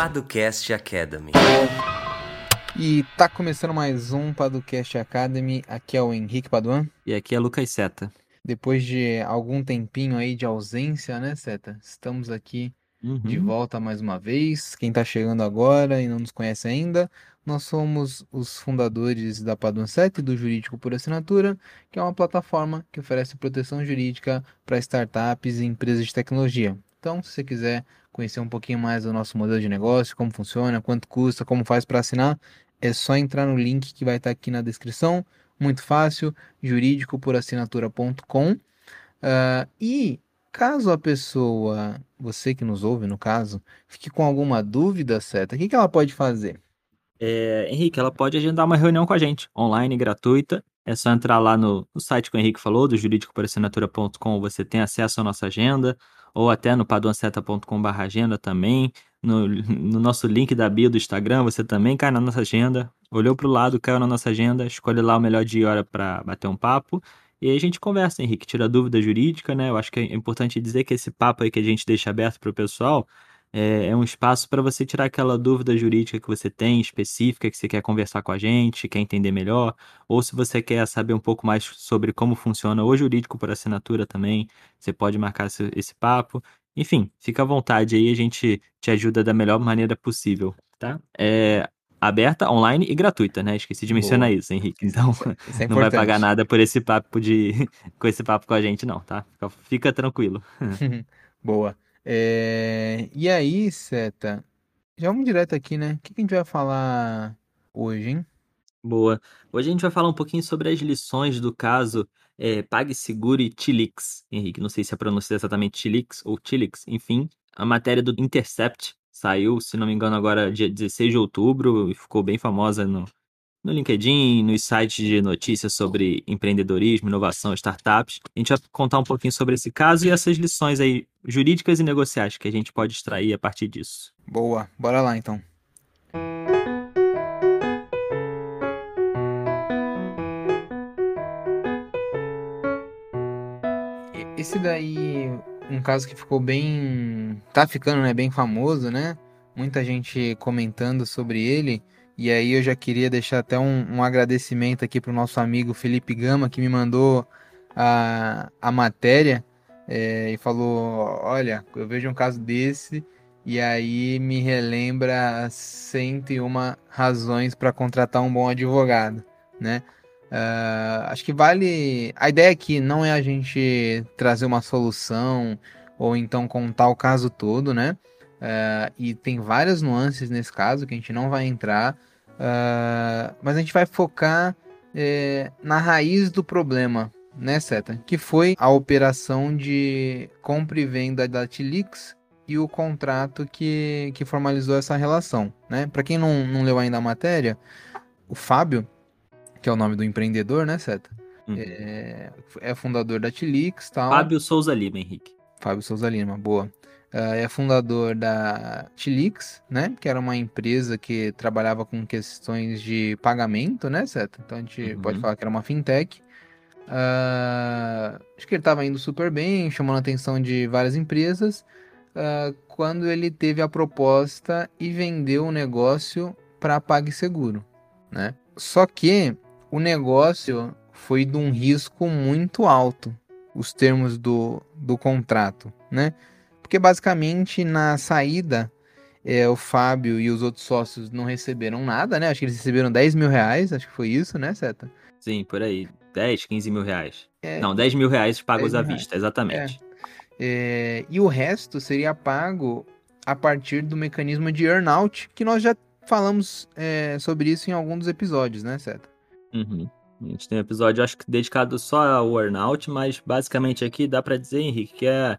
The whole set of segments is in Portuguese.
Paducast Academy. E tá começando mais um Paducast Academy. Aqui é o Henrique Paduan. E aqui é Lucas Seta. Depois de algum tempinho aí de ausência, né, Seta? Estamos aqui Uhum. de volta mais uma vez. Quem tá chegando agora e não nos conhece ainda, nós somos os fundadores da Paduan 7 do Jurídico por Assinatura, que é uma plataforma que oferece proteção jurídica para startups e empresas de tecnologia. Então, se você quiser conhecer um pouquinho mais do nosso modelo de negócio, como funciona, quanto custa, como faz para assinar, é só entrar no link que vai estar aqui na descrição. Muito fácil, jurídicoporassinatura.com. Ah, e caso a pessoa, você que nos ouve no caso, fique com alguma dúvida, Seta, o que que ela pode fazer? É, Henrique, ela pode agendar uma reunião com a gente, online, gratuita. É só entrar lá no, no site que o Henrique falou, do juridicoporassinatura.com, você tem acesso à nossa agenda, ou até no paduanceta.com.br agenda também. No, no nosso link da bio do Instagram, você também cai na nossa agenda. Olhou para o lado, caiu na nossa agenda, escolhe lá o melhor dia e hora para bater um papo. E aí a gente conversa, Henrique, tira dúvida jurídica, né? Eu acho que é importante dizer que esse papo aí que a gente deixa aberto para o pessoal é, é um espaço para você tirar aquela dúvida jurídica que você tem, específica, que você quer conversar com a gente, quer entender melhor, ou se você quer saber um pouco mais sobre como funciona o jurídico por assinatura também, você pode marcar esse, esse papo. Enfim, fica à vontade aí, a gente te ajuda da melhor maneira possível, tá? É aberta, online e gratuita, né? Esqueci de mencionar Boa. isso, Henrique. Então, Isso é não vai pagar nada por esse papo de com esse papo com a gente, não, tá? Fica, fica tranquilo. Boa. É, E aí, Seta, já vamos direto aqui, né? O que a gente vai falar hoje, hein? Boa. Hoje a gente vai falar um pouquinho sobre as lições do caso é, PagSeguro e Tilix, Henrique. Não sei se a pronúncia é exatamente Tilix ou Tilix, enfim. A matéria do Intercept saiu, se não me engano, agora dia 16 de outubro e ficou bem famosa no, no LinkedIn, nos sites de notícias sobre empreendedorismo, inovação, startups. A gente vai contar um pouquinho sobre esse caso e essas lições aí jurídicas e negociais que a gente pode extrair a partir disso. Boa, bora lá então. Esse daí, um caso que ficou bem. Tá ficando, né? Bem famoso, né? Muita gente comentando sobre ele. E aí eu já queria deixar até um, um agradecimento aqui pro nosso amigo Felipe Gama, que me mandou a, a matéria é, e falou: Olha, eu vejo um caso desse. E aí me relembra as 101 razões para contratar um bom advogado, né? Ah, acho que vale. A ideia aqui não é a gente trazer uma solução ou então contar o caso todo, né? Ah, e tem várias nuances nesse caso que a gente não vai entrar, ah, mas a gente vai focar eh, na raiz do problema, né, Seta? Que foi a operação de compra e venda da Tilix e o contrato que, que formalizou essa relação, né? Para quem não, não leu ainda a matéria, o Fábio, que é o nome do empreendedor, né, Seta? Uhum. É, é fundador da Tilix, tal. Fábio Souza Lima, Henrique. Fábio Souza Lima, boa. Ah, é fundador da Tilix, né? Que era uma empresa que trabalhava com questões de pagamento, né, Seta? Então a gente Uhum. pode falar que era uma fintech. Ah, acho que ele estava indo super bem, chamando a atenção de várias empresas. ah, quando ele teve a proposta e vendeu o negócio para a PagSeguro, né? Só que o negócio foi de um risco muito alto, os termos do, do contrato, né? Porque basicamente na saída é, o Fábio e os outros sócios não receberam nada, né? Acho que eles receberam 10 mil reais, acho que foi isso, né, Seta? Sim, por aí. 10, 15 mil reais. É, Não, 10 mil reais pagos 10 à vista, exatamente. É, e o resto seria pago a partir do mecanismo de earnout, que nós já falamos é, sobre isso em algum dos episódios, né, Seta? Uhum. A gente tem um episódio, acho que dedicado só ao earnout, mas basicamente aqui dá pra dizer, Henrique, que é,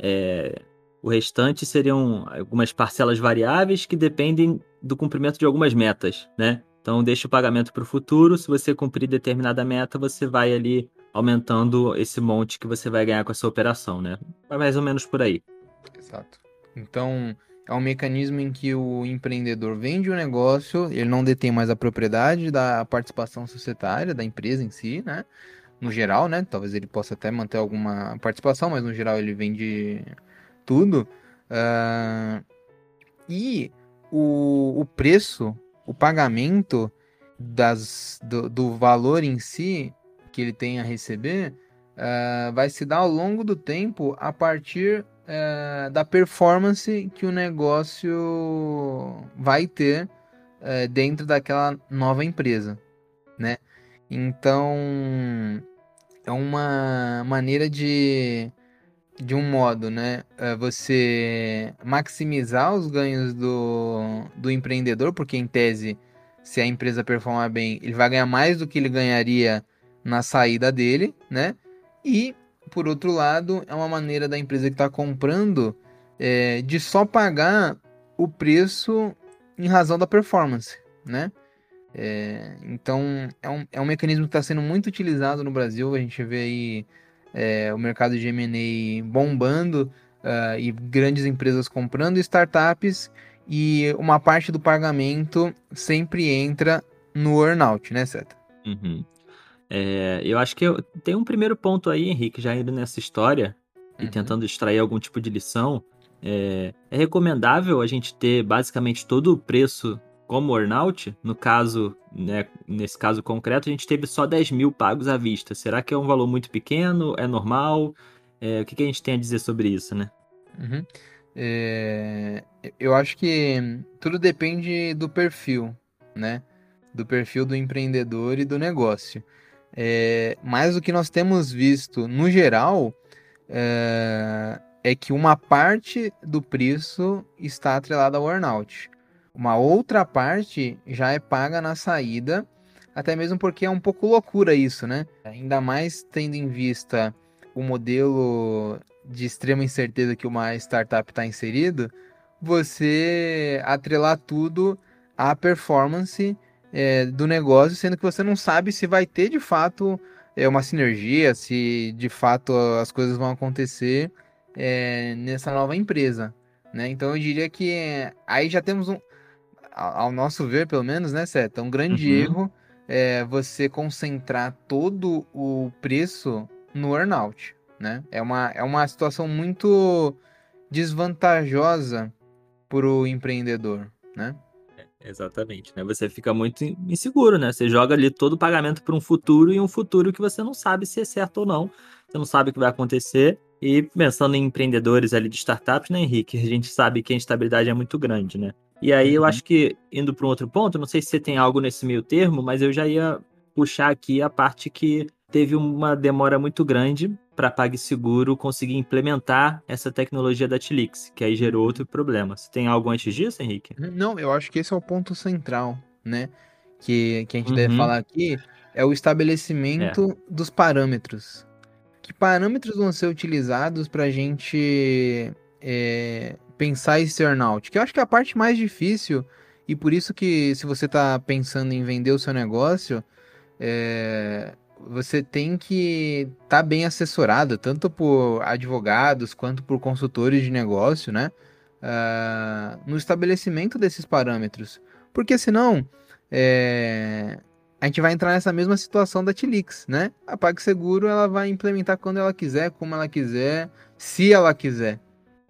é, o restante seriam algumas parcelas variáveis que dependem do cumprimento de algumas metas, né? Então deixa o pagamento para o futuro. Se você cumprir determinada meta, você vai ali aumentando esse monte que você vai ganhar com essa operação, né? Vai mais ou menos por aí. Exato. Então, é um mecanismo em que o empreendedor vende o negócio, ele não detém mais a propriedade da participação societária da empresa em si, né? No geral, né? Talvez ele possa até manter alguma participação, mas no geral ele vende tudo. Ah, e o, o preço, o pagamento das, do, do valor em si que ele tem a receber uh, vai se dar ao longo do tempo a partir uh, da performance que o negócio vai ter uh, dentro daquela nova empresa, né? Então é uma maneira de de um modo, né? Você maximizar os ganhos do, do empreendedor, porque em tese, se a empresa performar bem, ele vai ganhar mais do que ele ganharia na saída dele, né? E, por outro lado, é uma maneira da empresa que está comprando é, de só pagar o preço em razão da performance, né? É, então, é um, é um mecanismo que está sendo muito utilizado no Brasil. A gente vê aí é, o mercado de M&A bombando uh, e grandes empresas comprando startups e uma parte do pagamento sempre entra no earnout, né, Seta? Uhum. É, eu acho que eu, tem um primeiro ponto aí, Henrique, já indo nessa história e uhum. tentando extrair algum tipo de lição. É, é, recomendável a gente ter basicamente todo o preço como earnout. No caso, né, nesse caso concreto, a gente teve só 10 mil pagos à vista. Será que é um valor muito pequeno? É normal? É, o que, que, a gente tem a dizer sobre isso, né? Uhum. É, eu acho que tudo depende do perfil, né? Do perfil do empreendedor e do negócio. É, mas o que nós temos visto no geral é, é, que uma parte do preço está atrelada ao earnout. Uma outra parte já é paga na saída, até mesmo porque é um pouco loucura isso, né? Ainda mais tendo em vista o modelo de extrema incerteza que uma startup está inserido, você atrelar tudo à performance é, do negócio, sendo que você não sabe se vai ter de fato é, uma sinergia, se de fato as coisas vão acontecer é, nessa nova empresa. Né? Então eu diria que é, aí já temos um, ao nosso ver, pelo menos, né, Seta? Um grande uhum. erro é você concentrar todo o preço no earnout. Né? É, uma, é uma situação muito desvantajosa para o empreendedor. Né? Exatamente, né? Você fica muito inseguro, né? Você joga ali todo o pagamento para um futuro e um futuro que você não sabe se é certo ou não. Você não sabe o que vai acontecer. E pensando em empreendedores ali de startups, né, Henrique? A gente sabe que a instabilidade é muito grande, né? E aí eu uhum. acho que, indo para um outro ponto, não sei se você tem algo nesse meio termo, mas eu já ia puxar aqui a parte que teve uma demora muito grande para PagSeguro conseguir implementar essa tecnologia da Tilix, que aí gerou outro problema. Você tem algo antes disso, Henrique? Não, eu acho que esse é o ponto central, né? Que, que a gente uhum. deve falar aqui, é o estabelecimento é. dos parâmetros. Que parâmetros vão ser utilizados para a gente é, pensar esse earnout? Que eu acho que é a parte mais difícil, e por isso que se você está pensando em vender o seu negócio, é, você tem que estar tá bem assessorado, tanto por advogados quanto por consultores de negócio, né? Uh, no estabelecimento desses parâmetros. Porque senão é, a gente vai entrar nessa mesma situação da Tilix, né? A PagSeguro ela vai implementar quando ela quiser, como ela quiser, se ela quiser,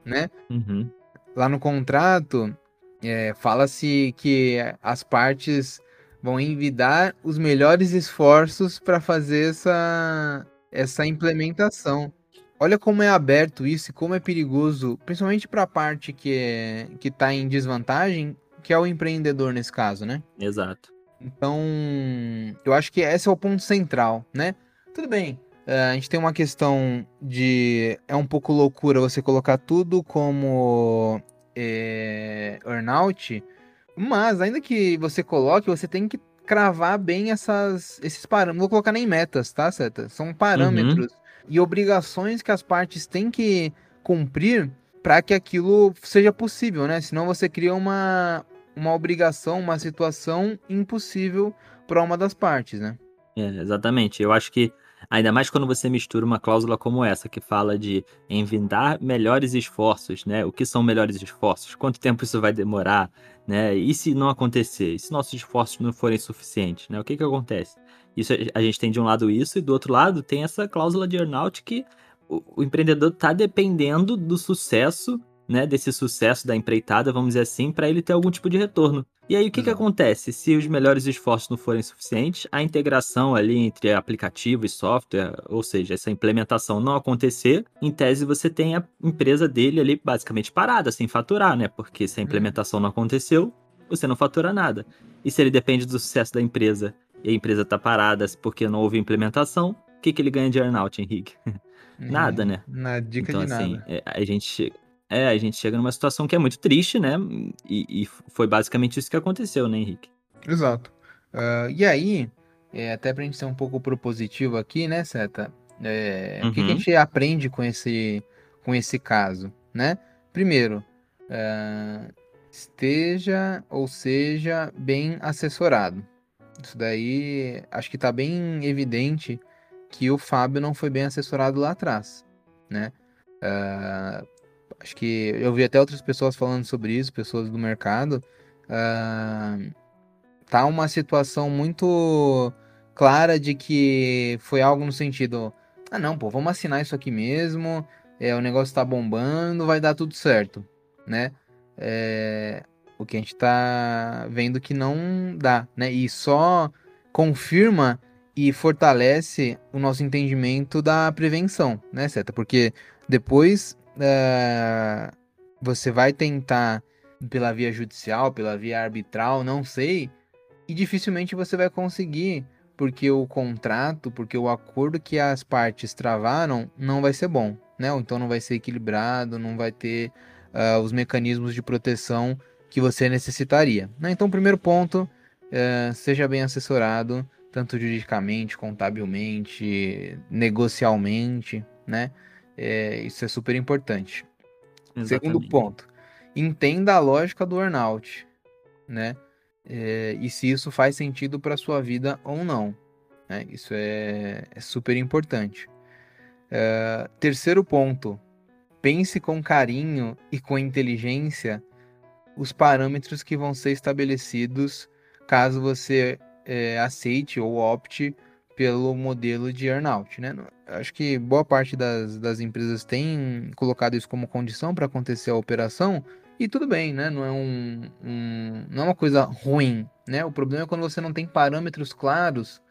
né? Uhum. Lá no contrato é, fala-se que as partes vão envidar os melhores esforços para fazer essa, essa implementação. Olha como é aberto isso e como é perigoso, principalmente para a parte que é, que está em desvantagem, que é o empreendedor nesse caso, né? Exato. Então, eu acho que esse é o ponto central, né? Tudo bem, a gente tem uma questão de. É um pouco loucura você colocar tudo como é, earnout, mas, ainda que você coloque, você tem que cravar bem essas, esses parâmetros. Não vou colocar nem metas, tá, Seta? São parâmetros uhum. e obrigações que as partes têm que cumprir para que aquilo seja possível, né? Senão você cria uma, uma obrigação, uma situação impossível para uma das partes, né? É, exatamente. Eu acho que Ainda mais quando você mistura uma cláusula como essa, que fala de envindar melhores esforços, né? O que são melhores esforços? Quanto tempo isso vai demorar? Né? E se não acontecer? E se nossos esforços não forem suficientes? Né? O que, que acontece? Isso a gente tem de um lado isso, e do outro lado tem essa cláusula de earnout que o, o empreendedor está dependendo do sucesso né, desse sucesso da empreitada, vamos dizer assim, para ele ter algum tipo de retorno. E aí o que, que acontece? Se os melhores esforços não forem suficientes, a integração ali entre aplicativo e software, ou seja, essa implementação não acontecer, em tese você tem a empresa dele ali basicamente parada, sem faturar, né? Porque se a uhum. implementação não aconteceu, você não fatura nada. E se ele depende do sucesso da empresa e a empresa está parada porque não houve implementação, o que, que ele ganha de earnout, Henrique? nada, né? Na dica então, de assim, nada. É, a gente chega. É, a gente chega numa situação que é muito triste, né? E, e foi basicamente isso que aconteceu, né, Henrique? Exato. Uh, e aí, é, até pra gente ser um pouco propositivo aqui, né, Seta? É, uhum. O que, que, a uhum. gente aprende com esse, com esse caso, né? Primeiro, uh, esteja ou seja bem assessorado. Isso daí acho que está bem evidente que o Fábio não foi bem assessorado lá atrás, né? Uh, acho que eu vi até outras pessoas falando sobre isso, pessoas do mercado. Uh, tá uma situação muito clara de que foi algo no sentido: ah, não, pô, vamos assinar isso aqui mesmo, é, o negócio tá bombando, vai dar tudo certo, né? É, o que a gente está vendo que não dá, né? E só confirma e fortalece o nosso entendimento da prevenção, né, Seta? Porque depois uh, você vai tentar pela via judicial, pela via arbitral, não sei, e dificilmente você vai conseguir, porque o contrato, porque o acordo que as partes travaram não vai ser bom, né? Ou então não vai ser equilibrado, não vai ter uh, os mecanismos de proteção que você necessitaria. Né? Então, primeiro ponto, é, seja bem assessorado, tanto juridicamente, contabilmente, negocialmente, né? É, isso é super importante. Exatamente. Segundo ponto, entenda a lógica do earnout, né? É, e se isso faz sentido para sua vida ou não. Né? Isso é, é super importante. É, terceiro ponto, pense com carinho e com inteligência os parâmetros que vão ser estabelecidos caso você é, aceite ou opte pelo modelo de earnout, né? Acho que boa parte das, das empresas tem colocado isso como condição para acontecer a operação e tudo bem, né? Não é um, um, não é uma coisa ruim, né? O problema é quando você não tem parâmetros claros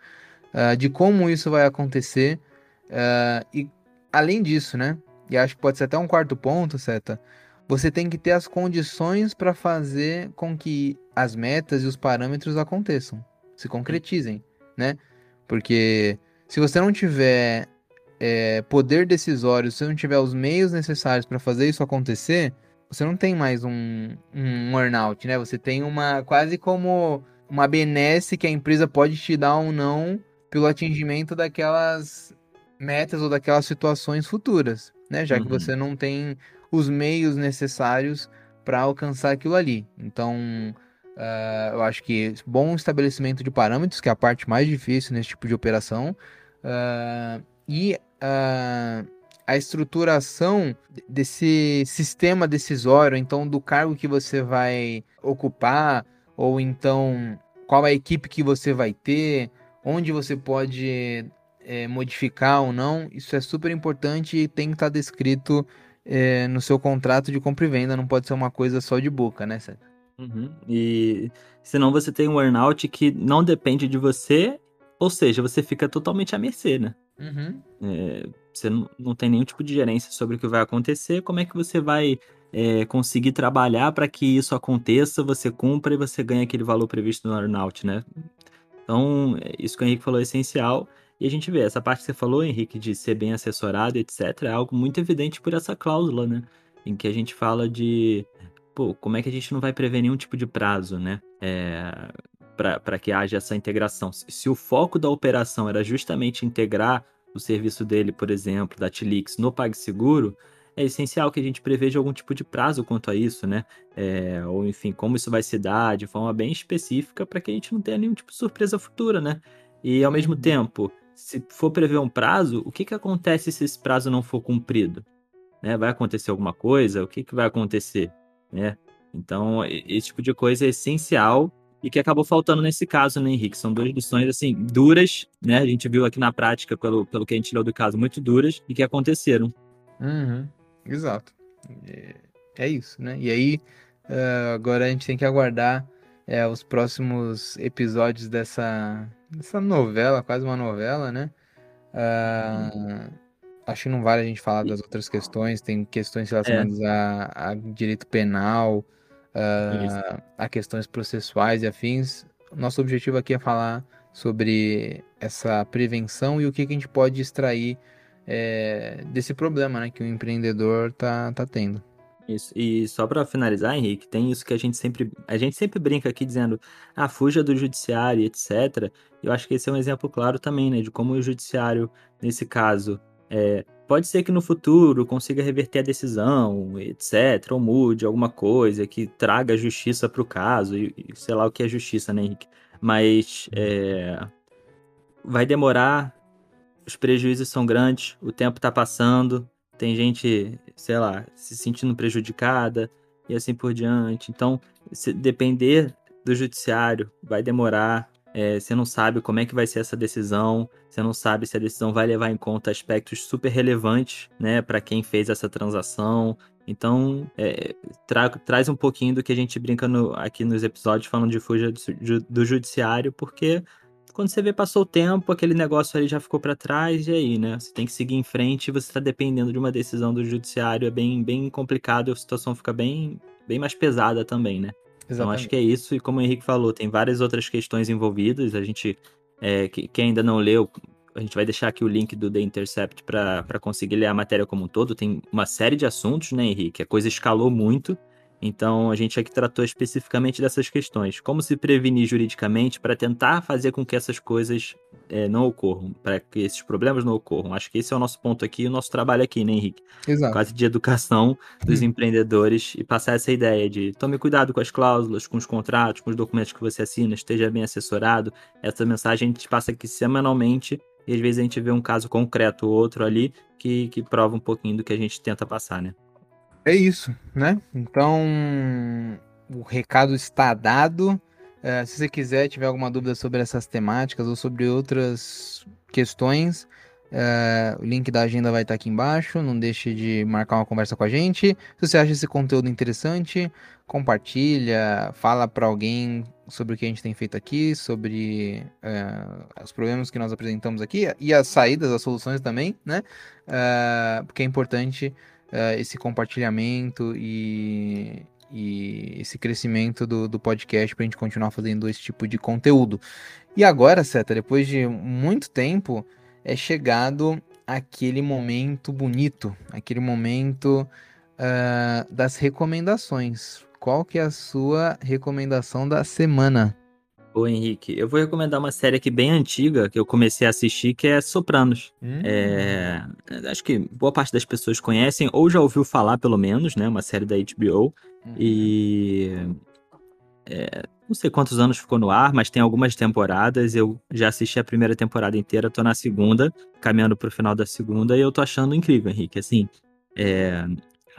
uh, de como isso vai acontecer uh, e além disso, né? E acho que pode ser até um quarto ponto, Seta, você tem que ter as condições para fazer com que as metas e os parâmetros aconteçam, se concretizem, né? Porque se você não tiver é, poder decisório, se você não tiver os meios necessários para fazer isso acontecer, você não tem mais um, um earnout, né? Você tem uma quase como uma benesse que a empresa pode te dar ou não pelo atingimento daquelas metas ou daquelas situações futuras, né? Já uhum. que você não tem os meios necessários para alcançar aquilo ali. Então, uh, eu acho que bom estabelecimento de parâmetros, que é a parte mais difícil nesse tipo de operação, uh, e uh, a estruturação desse sistema decisório, então do cargo que você vai ocupar, ou então qual a equipe que você vai ter, onde você pode é, modificar ou não, isso é super importante e tem que estar descrito é, no seu contrato de compra e venda, não pode ser uma coisa só de boca, né, Sérgio? Uhum. E senão você tem um earnout que não depende de você, ou seja, você fica totalmente à mercê, né? Uhum. É, você não, não tem nenhum tipo de gerência sobre o que vai acontecer, como é que você vai é, conseguir trabalhar para que isso aconteça, você cumpra e você ganhe aquele valor previsto no earnout, né? Então, é, isso que o Henrique falou é essencial. E a gente vê, essa parte que você falou, Henrique, de ser bem assessorado, etc., é algo muito evidente por essa cláusula, né? Em que a gente fala de, pô, como é que a gente não vai prever nenhum tipo de prazo, né? É, para que haja essa integração. Se o foco da operação era justamente integrar o serviço dele, por exemplo, da Tilix no PagSeguro, é essencial que a gente preveja algum tipo de prazo quanto a isso, né? É, ou enfim, como isso vai se dar de forma bem específica para que a gente não tenha nenhum tipo de surpresa futura, né? E ao mesmo uhum. tempo, se for prever um prazo, o que, que acontece se esse prazo não for cumprido? Né? Vai acontecer alguma coisa? O que, que vai acontecer? Né? Então, esse tipo de coisa é essencial e que acabou faltando nesse caso, né, Henrique? São duas lições, assim, duras, né? A gente viu aqui na prática, pelo, pelo que a gente leu do caso, muito duras e que aconteceram. Uhum. Exato. é isso, né? E aí, uh, agora a gente tem que aguardar é, os próximos episódios dessa, dessa novela, quase uma novela, né? Uh, acho que não vale a gente falar das outras questões, tem questões relacionadas é. a, a, direito penal, uh, a questões processuais e afins. Nosso objetivo aqui é falar sobre essa prevenção e o que, que a gente pode extrair é, desse problema né, que o empreendedor tá, tá tendo. Isso. E só para finalizar, Henrique, tem isso que a gente sempre a gente sempre brinca aqui dizendo, ah, fuja do judiciário, etc. Eu acho que esse é um exemplo claro também, né, de como o judiciário nesse caso é, pode ser que no futuro consiga reverter a decisão, etc, ou mude alguma coisa que traga justiça para o caso e, e, sei lá o que é justiça, né, Henrique? Mas é, vai demorar, os prejuízos são grandes, o tempo está passando, tem gente, sei lá, se sentindo prejudicada e assim por diante. Então, se depender do judiciário, vai demorar. É, você não sabe como é que vai ser essa decisão, você não sabe se a decisão vai levar em conta aspectos super relevantes, né, para quem fez essa transação. Então, é, tra traz um pouquinho do que a gente brinca no, aqui nos episódios falando de fuja do, do judiciário, porque quando você vê, passou o tempo, aquele negócio ali já ficou para trás, e aí, né? Você tem que seguir em frente e você está dependendo de uma decisão do judiciário, é bem, bem complicado, a situação fica bem, bem mais pesada também, né? Exatamente. Então acho que é isso, e como o Henrique falou, tem várias outras questões envolvidas, a gente, é, que, quem ainda não leu, a gente vai deixar aqui o link do The Intercept para conseguir ler a matéria como um todo, tem uma série de assuntos, né, Henrique? A coisa escalou muito, então, a gente aqui tratou especificamente dessas questões. Como se prevenir juridicamente para tentar fazer com que essas coisas é, não ocorram, para que esses problemas não ocorram. Acho que esse é o nosso ponto aqui, o nosso trabalho aqui, né, Henrique? Exato. Quase de educação dos hum. empreendedores e passar essa ideia de tome cuidado com as cláusulas, com os contratos, com os documentos que você assina, esteja bem assessorado. Essa mensagem a gente passa aqui semanalmente e às vezes a gente vê um caso concreto ou outro ali que, que prova um pouquinho do que a gente tenta passar, né? É isso, né? Então, o recado está dado. Uh, se você quiser, tiver alguma dúvida sobre essas temáticas ou sobre outras questões, uh, o link da agenda vai estar aqui embaixo. Não deixe de marcar uma conversa com a gente. Se você acha esse conteúdo interessante, compartilha, fala para alguém sobre o que a gente tem feito aqui, sobre uh, os problemas que nós apresentamos aqui e as saídas, as soluções também, né? porque é importante uh, esse compartilhamento e, e esse crescimento do, do podcast para a gente continuar fazendo esse tipo de conteúdo. E agora, Seta, depois de muito tempo, é chegado aquele momento bonito, aquele momento uh, das recomendações. Qual que é a sua recomendação da semana? Ô Henrique, eu vou recomendar uma série aqui bem antiga que eu comecei a assistir, que é Sopranos. Hum. É, acho que boa parte das pessoas conhecem, ou já ouviu falar pelo menos, né? Uma série da HBO. Uhum. E. É, não sei quantos anos ficou no ar, mas tem algumas temporadas. Eu já assisti a primeira temporada inteira, tô na segunda, caminhando pro final da segunda, e eu tô achando incrível, Henrique. Assim, é,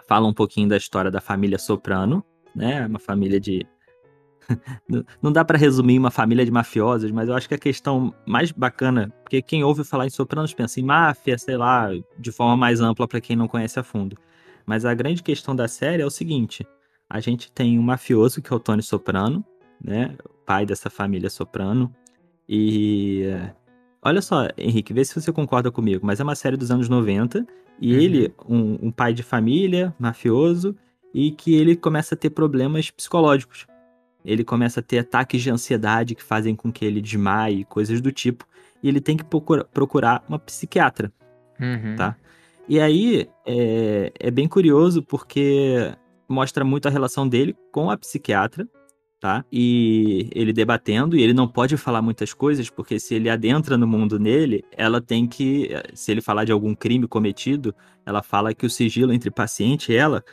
fala um pouquinho da história da família Soprano, né? Uma família de não dá para resumir uma família de mafiosos, mas eu acho que a questão mais bacana, porque quem ouve falar em Sopranos pensa em máfia, sei lá, de forma mais ampla para quem não conhece a fundo. Mas a grande questão da série é o seguinte: a gente tem um mafioso que é o Tony Soprano, né, pai dessa família Soprano, e olha só, Henrique, vê se você concorda comigo, mas é uma série dos anos 90 e uhum. ele, um, um pai de família, mafioso, e que ele começa a ter problemas psicológicos ele começa a ter ataques de ansiedade que fazem com que ele desmaie, coisas do tipo, e ele tem que procurar uma psiquiatra, uhum. tá? E aí é, é bem curioso porque mostra muito a relação dele com a psiquiatra, tá? E ele debatendo, e ele não pode falar muitas coisas, porque se ele adentra no mundo nele, ela tem que, se ele falar de algum crime cometido, ela fala que o sigilo entre paciente e ela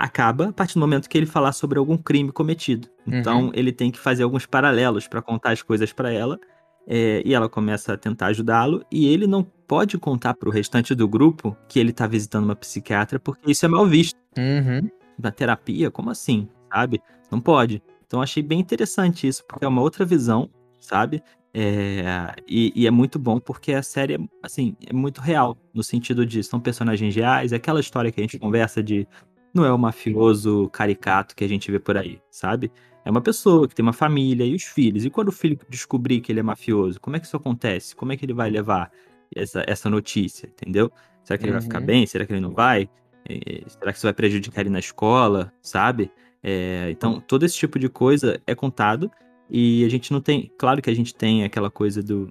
acaba a partir do momento que ele falar sobre algum crime cometido. Então uhum. ele tem que fazer alguns paralelos para contar as coisas para ela. É, e ela começa a tentar ajudá-lo e ele não pode contar para o restante do grupo que ele está visitando uma psiquiatra porque isso é mal visto. Uhum. Na terapia, como assim? Sabe? Não pode. Então achei bem interessante isso porque é uma outra visão, sabe? É, e, e, é muito bom porque a série, assim, é muito real, no sentido de são personagens reais, é aquela história que a gente conversa de não é o mafioso caricato que a gente vê por aí, sabe? É uma pessoa que tem uma família e os filhos. E quando o filho descobrir que ele é mafioso, como é que isso acontece? Como é que ele vai levar essa, essa notícia, entendeu? Será que ele vai ficar Uhum. bem? Será que ele não vai? É, será que isso vai prejudicar ele na escola, sabe? É, então, todo esse tipo de coisa é contado e a gente não tem. Claro que a gente tem aquela coisa do.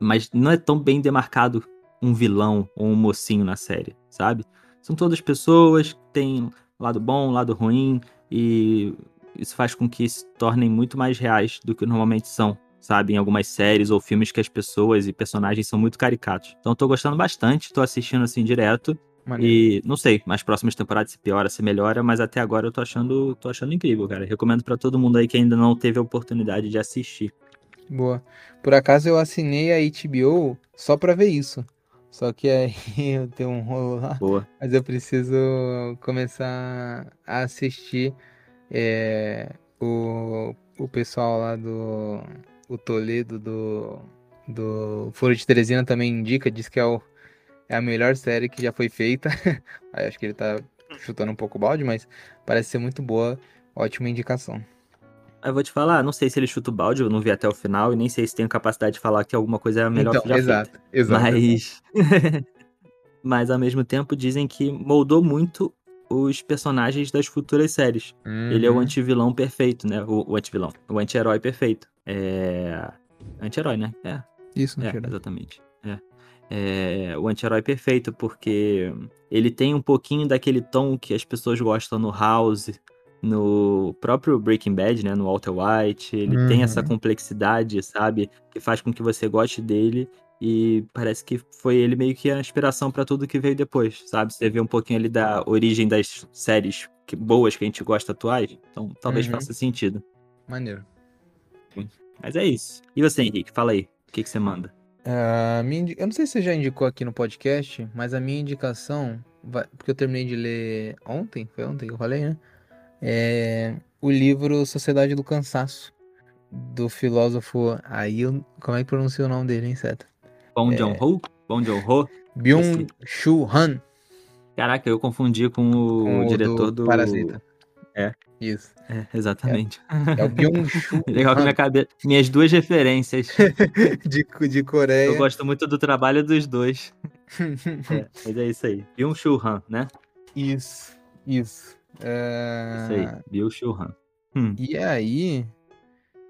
Mas não é tão bem demarcado um vilão ou um mocinho na série, sabe? São todas pessoas que têm lado bom, lado ruim e isso faz com que se tornem muito mais reais do que normalmente são, sabe? Em algumas séries ou filmes que as pessoas e personagens são muito caricatos. Então, eu tô gostando bastante, tô assistindo assim direto. Maneiro. E não sei, nas próximas temporadas se piora, se melhora, mas até agora eu tô achando, tô achando incrível, cara. Recomendo pra todo mundo aí que ainda não teve a oportunidade de assistir. Boa. Por acaso eu assinei a HBO só pra ver isso. Só que aí eu tenho um rolo lá, Boa. mas eu preciso começar a assistir é, o, o pessoal lá do o Toledo do, do Foro de Teresina também indica, diz que é, o, é a melhor série que já foi feita. Aí acho que ele tá chutando um pouco o balde, mas parece ser muito boa. Ótima indicação. Eu vou te falar, não sei se ele chuta o balde, eu não vi até o final, e nem sei se tenho capacidade de falar que alguma coisa é a melhor Então, que já exato, feita. exato. Mas. Mas ao mesmo tempo dizem que moldou muito os personagens das futuras séries. Ele é o Uhum. antivilão perfeito, né? O, o antivilão. O anti-herói perfeito. É. Anti-herói, né? É, Isso, é, exatamente. É. É, o anti-herói perfeito, porque ele tem um pouquinho daquele tom que as pessoas gostam no House, no próprio Breaking Bad, né? No Walter White. Ele tem essa Uhum. complexidade, sabe? Que faz com que você goste dele. E parece que foi ele meio que a inspiração pra tudo que veio depois, sabe? Você vê um pouquinho ali da origem das séries que- boas que a gente gosta atuais. Então talvez Uhum. faça sentido. Maneiro. Mas é isso. E você, Henrique? Fala aí. O que, que você manda? A minha indi- Eu não sei se você já indicou aqui no podcast, mas a minha indicação, vai- porque eu terminei de ler ontem, foi ontem que eu falei, né? É o livro Sociedade do Cansaço, do filósofo. Aí, eu- como é que pronuncia o nome dele, hein, Seta? Bong Joon-ho? Bong Joon-ho? Byung-Chul Han, Caraca, eu confundi com o, com o diretor do do... Parasita. É. Isso. É, exatamente. É o Byung-Chul Legal que minha cabeça... Minhas duas referências. de, de Eu Coreia. gosto muito do trabalho dos dois. É, mas é isso aí. Byung-Chul Han, né? Isso, isso. É, Isso aí. Byung-Chul Han. Hum. E aí,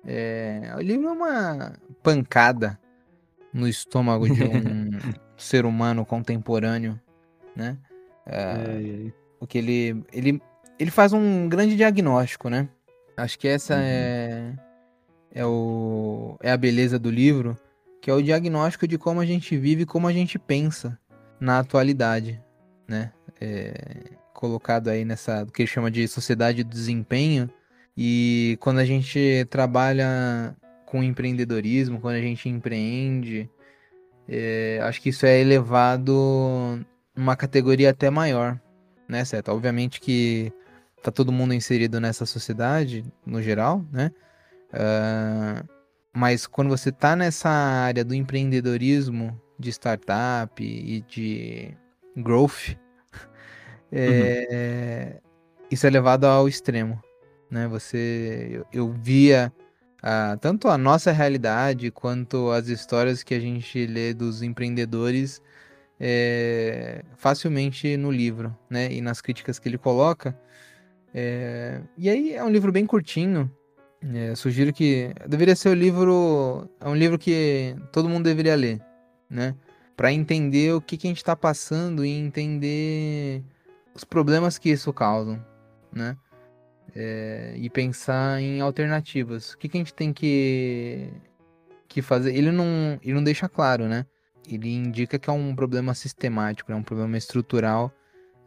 é, o livro é uma pancada no estômago de um ser humano contemporâneo, né? É, o que ele, ele, ele faz um grande diagnóstico, né? Acho que essa Uhum. é, é, o, é a beleza do livro, que é o diagnóstico de como a gente vive e como a gente pensa na atualidade, né? É, colocado aí nessa, que ele chama de sociedade do desempenho, e quando a gente trabalha com empreendedorismo, quando a gente empreende, é, acho que isso é elevado numa categoria até maior, né, certo? Obviamente que tá todo mundo inserido nessa sociedade, no geral, né? Ah, mas quando você tá nessa área do empreendedorismo, de startup e de growth, é, isso é levado ao extremo, né? Você, eu, eu via ah, tanto a nossa realidade quanto as histórias que a gente lê dos empreendedores é, facilmente no livro, né? E nas críticas que ele coloca. É, e aí é um livro bem curtinho. É, sugiro que deveria ser o livro, é um livro que todo mundo deveria ler, né? Para entender o que, que a gente está passando e entender os problemas que isso causa, né? É, e pensar em alternativas. O que, que a gente tem que, que fazer? Ele não, ele não deixa claro, né? Ele indica que é um problema sistemático, é um problema estrutural,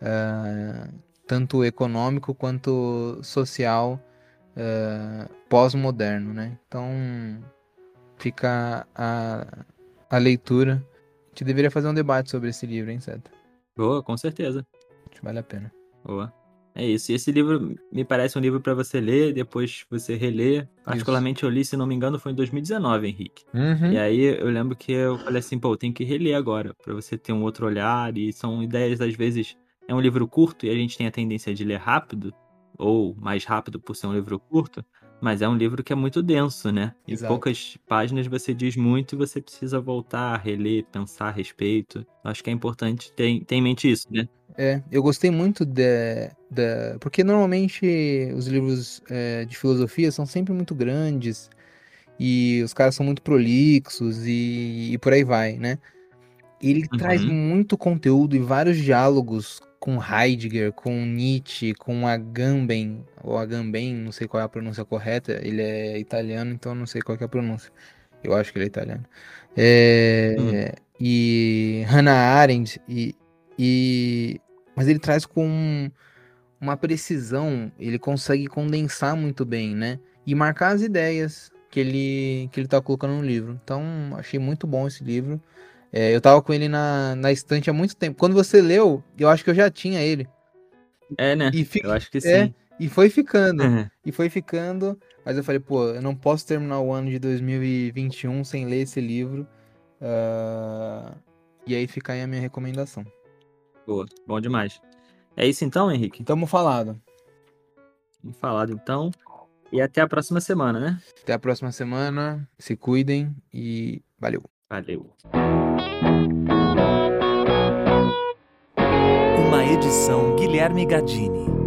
ah, tanto econômico quanto social, ah, pós-moderno, né? Então fica a, a leitura. A gente deveria fazer um debate sobre esse livro, hein, Seta? Boa, com certeza. Vale a pena. Boa. É isso. E esse livro me parece um livro pra você ler, depois você reler. Particularmente eu li, se não me engano, foi em 2019, Henrique. Uhum. E aí eu lembro que eu falei assim, pô, tem que reler agora, pra você ter um outro olhar. E são ideias, às vezes, é um livro curto e a gente tem a tendência de ler rápido, ou mais rápido por ser um livro curto, mas é um livro que é muito denso, né? Em Exato. poucas páginas você diz muito e você precisa voltar, reler, pensar a respeito. Acho que é importante ter, ter em mente isso, né? É, eu gostei muito da. da porque normalmente os livros é, de filosofia são sempre muito grandes e os caras são muito prolixos e, e por aí vai, né? Ele Uhum. traz muito conteúdo e vários diálogos com Heidegger, com Nietzsche, com Agamben, ou Agamben, não sei qual é a pronúncia correta, ele é italiano, então não sei qual é a pronúncia. Eu acho que ele é italiano. É, Hum. E Hannah Arendt, e, e, mas ele traz com uma precisão, ele consegue condensar muito bem, né? E marcar as ideias que ele, que ele tá colocando no livro. Então, achei muito bom esse livro. É, eu tava com ele na, na estante há muito tempo. Quando você leu, eu acho que eu já tinha ele. É, né? E, Eu acho que é, sim. e foi ficando. E foi ficando. Mas eu falei, pô, eu não posso terminar o ano de 2021 sem ler esse livro. Ah, E aí fica aí a minha recomendação. Boa, bom demais. É isso então, Henrique? Tamo falado. Vamos falado então. E até a próxima semana, né? Até a próxima semana. Se cuidem e valeu. Valeu. Uma edição Guilherme Gadini.